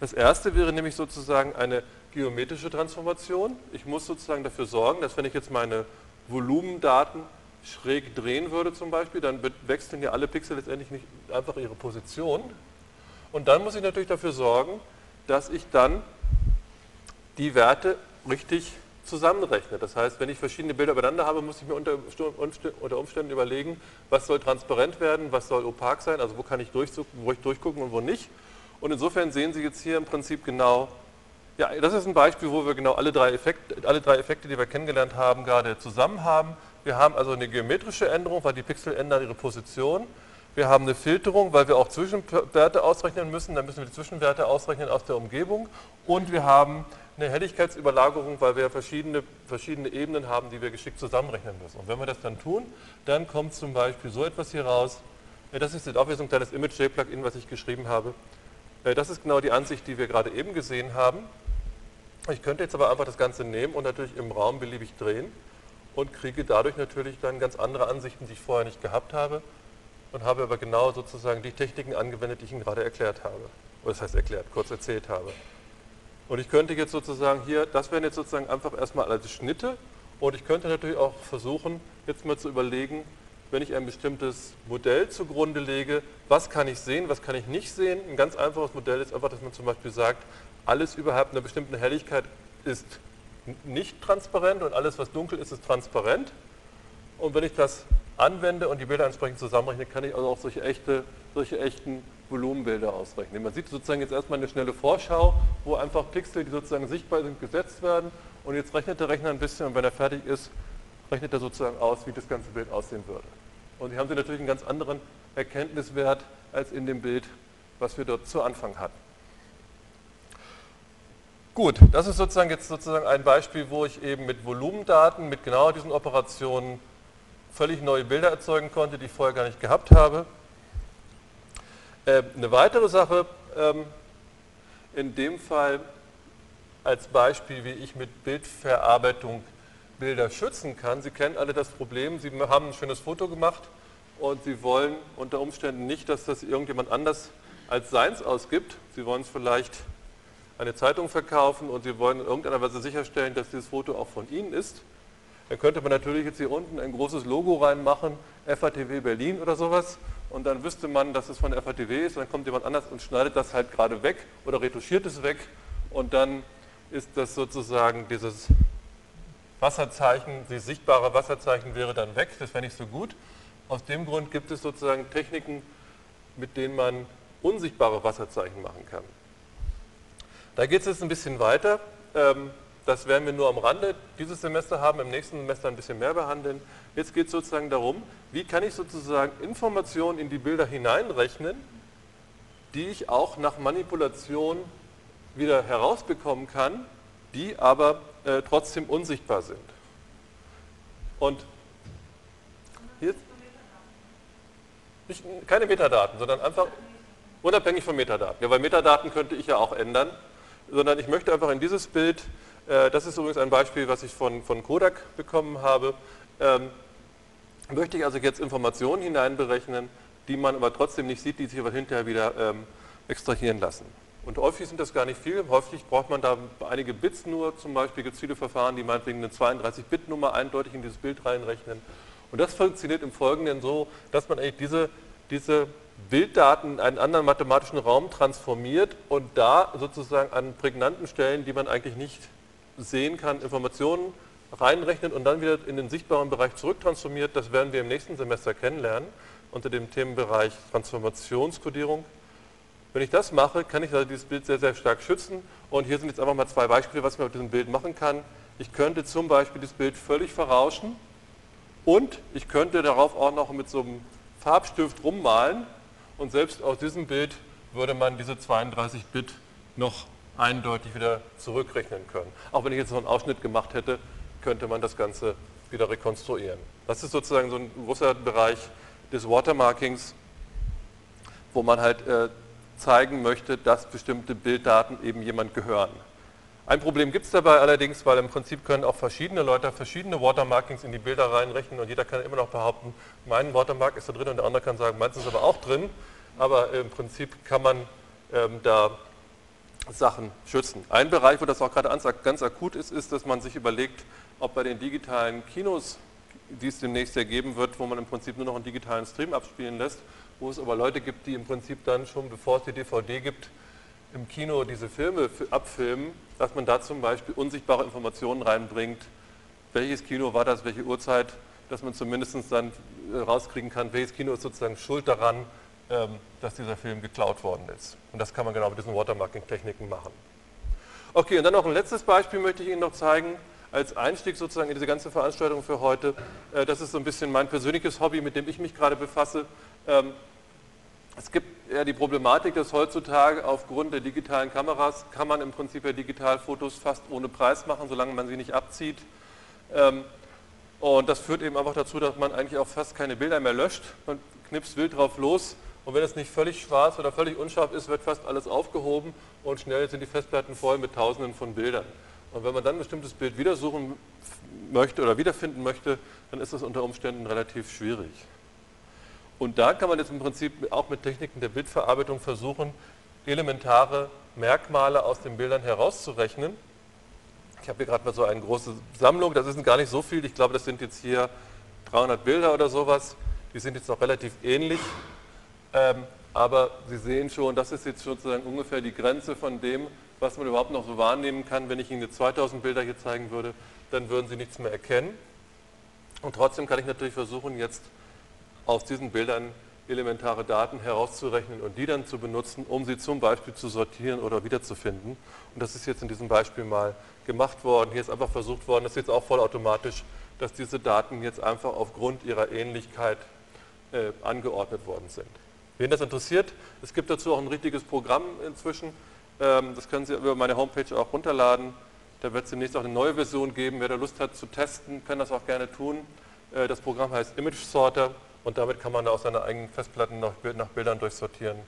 Das erste wäre nämlich sozusagen eine geometrische Transformation. Ich muss sozusagen dafür sorgen, dass wenn ich jetzt meine Volumendaten schräg drehen würde zum Beispiel, dann wechseln ja alle Pixel letztendlich nicht einfach ihre Position. Und dann muss ich natürlich dafür sorgen, dass ich dann die Werte richtig zusammenrechne. Das heißt, wenn ich verschiedene Bilder übereinander habe, muss ich mir unter, Umständen überlegen, was soll transparent werden, was soll opak sein, also wo kann ich, wo ich durchgucken und wo nicht. Und insofern sehen Sie jetzt hier im Prinzip genau, ja, das ist ein Beispiel, wo wir genau alle drei, Effekte, alle drei Effekte, die wir kennengelernt haben, gerade zusammen haben. Wir haben also eine geometrische Änderung, weil die Pixel ändern ihre Position. Wir haben eine Filterung, weil wir auch Zwischenwerte ausrechnen müssen. Dann müssen wir die Zwischenwerte ausrechnen aus der Umgebung. Und wir haben eine Helligkeitsüberlagerung, weil wir verschiedene, verschiedene Ebenen haben, die wir geschickt zusammenrechnen müssen. Und wenn wir das dann tun, dann kommt zum Beispiel so etwas hier raus. Das ist auch wieder so ein kleines Image-J-Plugin, was ich geschrieben habe. Das ist genau die Ansicht, die wir gerade eben gesehen haben. Ich könnte jetzt aber einfach das Ganze nehmen und natürlich im Raum beliebig drehen und kriege dadurch natürlich dann ganz andere Ansichten, die ich vorher nicht gehabt habe und habe aber genau sozusagen die Techniken angewendet, die ich Ihnen gerade erklärt habe. Oder das heißt erklärt, kurz erzählt habe. Und ich könnte jetzt sozusagen hier, das wären jetzt sozusagen einfach erstmal alle Schnitte und ich könnte natürlich auch versuchen, jetzt mal zu überlegen, wenn ich ein bestimmtes Modell zugrunde lege, was kann ich sehen, was kann ich nicht sehen. Ein ganz einfaches Modell ist einfach, dass man zum Beispiel sagt, alles überhalb einer bestimmten Helligkeit ist nicht transparent und alles, was dunkel ist, ist transparent. Und wenn ich das anwende und die Bilder entsprechend zusammenrechne, kann ich also auch solche, echte, solche echten Volumenbilder ausrechnen. Man sieht sozusagen jetzt erstmal eine schnelle Vorschau, wo einfach Pixel, die sozusagen sichtbar sind, gesetzt werden. Und jetzt rechnet der Rechner ein bisschen und wenn er fertig ist, rechnet er sozusagen aus, wie das ganze Bild aussehen würde. Und hier haben Sie natürlich einen ganz anderen Erkenntniswert als in dem Bild, was wir dort zu Anfang hatten. Gut, das ist sozusagen jetzt sozusagen ein Beispiel, wo ich eben mit Volumendaten, mit genau diesen Operationen völlig neue Bilder erzeugen konnte, die ich vorher gar nicht gehabt habe. Ähm, eine weitere Sache, ähm, in dem Fall als Beispiel, wie ich mit Bildverarbeitung Bilder schützen kann. Sie kennen alle das Problem, Sie haben ein schönes Foto gemacht und Sie wollen unter Umständen nicht, dass das irgendjemand anders als seins ausgibt. Sie wollen es vielleicht eine Zeitung verkaufen und Sie wollen in irgendeiner Weise sicherstellen, dass dieses Foto auch von Ihnen ist. Dann könnte man natürlich jetzt hier unten ein großes Logo reinmachen, FATW Berlin oder sowas und dann wüsste man, dass es von der FATW ist, und dann kommt jemand anders und schneidet das halt gerade weg oder retuschiert es weg und dann ist das sozusagen dieses Wasserzeichen, dieses sichtbare Wasserzeichen wäre dann weg, das wäre nicht so gut. Aus dem Grund gibt es sozusagen Techniken, mit denen man unsichtbare Wasserzeichen machen kann. Da geht es jetzt ein bisschen weiter. Ähm, das werden wir nur am Rande dieses Semester haben, im nächsten Semester ein bisschen mehr behandeln. Jetzt geht es sozusagen darum, wie kann ich sozusagen Informationen in die Bilder hineinrechnen, die ich auch nach Manipulation wieder herausbekommen kann, die aber äh, trotzdem unsichtbar sind. Und hier nicht, keine Metadaten, sondern einfach unabhängig von Metadaten. Ja, weil Metadaten könnte ich ja auch ändern, sondern ich möchte einfach in dieses Bild, äh, das ist übrigens ein Beispiel, was ich von, von Kodak bekommen habe, ähm, möchte ich also jetzt Informationen hineinberechnen, die man aber trotzdem nicht sieht, die sich aber hinterher wieder ähm, extrahieren lassen. Und häufig sind das gar nicht viel. Häufig braucht man da einige Bits nur. Zum Beispiel gibt es viele Verfahren, die meinetwegen eine 32-Bit-Nummer eindeutig in dieses Bild reinrechnen. Und das funktioniert im Folgenden so, dass man eigentlich diese, diese Bilddaten in einen anderen mathematischen Raum transformiert und da sozusagen an prägnanten Stellen, die man eigentlich nicht sehen kann, Informationen reinrechnet und dann wieder in den sichtbaren Bereich zurücktransformiert. Das werden wir im nächsten Semester kennenlernen unter dem Themenbereich Transformationskodierung. Wenn ich das mache, kann ich also dieses Bild sehr, sehr stark schützen. Und hier sind jetzt einfach mal zwei Beispiele, was man mit diesem Bild machen kann. Ich könnte zum Beispiel das Bild völlig verrauschen und ich könnte darauf auch noch mit so einem Farbstift rummalen und selbst aus diesem Bild würde man diese 32 Bit noch eindeutig wieder zurückrechnen können. Auch wenn ich jetzt noch einen Ausschnitt gemacht hätte, könnte man das Ganze wieder rekonstruieren. Das ist sozusagen so ein großer Bereich des Watermarkings, wo man halt äh, zeigen möchte, dass bestimmte Bilddaten eben jemand gehören. Ein Problem gibt es dabei allerdings, weil im Prinzip können auch verschiedene Leute verschiedene Watermarkings in die Bilder reinrechnen und jeder kann immer noch behaupten, mein Watermark ist da drin und der andere kann sagen, meins ist aber auch drin. Aber im Prinzip kann man ähm, da Sachen schützen. Ein Bereich, wo das auch gerade ganz akut ist, ist, dass man sich überlegt, ob bei den digitalen Kinos, die es demnächst ergeben wird, wo man im Prinzip nur noch einen digitalen Stream abspielen lässt, wo es aber Leute gibt, die im Prinzip dann schon, bevor es die DVD gibt, im Kino diese Filme abfilmen, dass man da zum Beispiel unsichtbare Informationen reinbringt, welches Kino war das, welche Uhrzeit, dass man zumindest dann äh, rauskriegen kann, welches Kino ist sozusagen schuld daran, ähm, dass dieser Film geklaut worden ist. Und das kann man genau mit diesen Watermarking-Techniken machen. Okay, und dann noch ein letztes Beispiel möchte ich Ihnen noch zeigen, als Einstieg sozusagen in diese ganze Veranstaltung für heute. Äh, das ist so ein bisschen mein persönliches Hobby, mit dem ich mich gerade befasse. Es gibt ja die Problematik, dass heutzutage aufgrund der digitalen Kameras kann man im Prinzip ja Digitalfotos fast ohne Preis machen, solange man sie nicht abzieht. Ähm, und das führt eben einfach dazu, dass man eigentlich auch fast keine Bilder mehr löscht. Man knipst wild drauf los und wenn es nicht völlig schwarz oder völlig unscharf ist, wird fast alles aufgehoben und schnell sind die Festplatten voll mit tausenden von Bildern. Und wenn man dann ein bestimmtes Bild wieder suchen möchte oder wiederfinden möchte, dann ist das unter Umständen relativ schwierig. Und da kann man jetzt im Prinzip auch mit Techniken der Bildverarbeitung versuchen, elementare Merkmale aus den Bildern herauszurechnen. Ich habe hier gerade mal so eine große Sammlung, das ist gar nicht so viel, ich glaube, das sind jetzt hier 300 Bilder oder sowas, die sind jetzt noch relativ ähnlich, ähm, aber Sie sehen schon, das ist jetzt sozusagen ungefähr die Grenze von dem, was man überhaupt noch so wahrnehmen kann. Wenn ich Ihnen jetzt 2000 Bilder hier zeigen würde, dann würden Sie nichts mehr erkennen. Und trotzdem kann ich natürlich versuchen, jetzt aus diesen Bildern elementare Daten herauszurechnen und die dann zu benutzen, um sie zum Beispiel zu sortieren oder wiederzufinden. Und das ist jetzt in diesem Beispiel mal gemacht worden. Hier ist einfach versucht worden, das ist jetzt auch vollautomatisch, dass diese Daten jetzt einfach aufgrund ihrer Ähnlichkeit äh, angeordnet worden sind. Wen das interessiert, es gibt dazu auch ein richtiges Programm inzwischen. Ähm, das können Sie über meine Homepage auch runterladen. Da wird es demnächst auch eine neue Version geben. Wer da Lust hat zu testen, kann das auch gerne tun. Äh, das Programm heißt Image Sorter und damit kann man aus seiner eigenen Festplatten nach, nach Bildern durchsortieren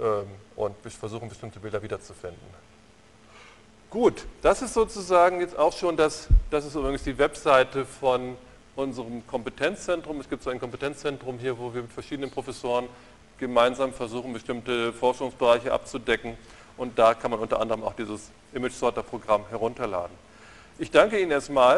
ähm, und versuchen, bestimmte Bilder wiederzufinden. Gut, das ist sozusagen jetzt auch schon das, das ist übrigens die Webseite von unserem Kompetenzzentrum. Es gibt so ein Kompetenzzentrum hier, wo wir mit verschiedenen Professoren gemeinsam versuchen, bestimmte Forschungsbereiche abzudecken. Und da kann man unter anderem auch dieses Image Sorter Programm herunterladen. Ich danke Ihnen erstmal.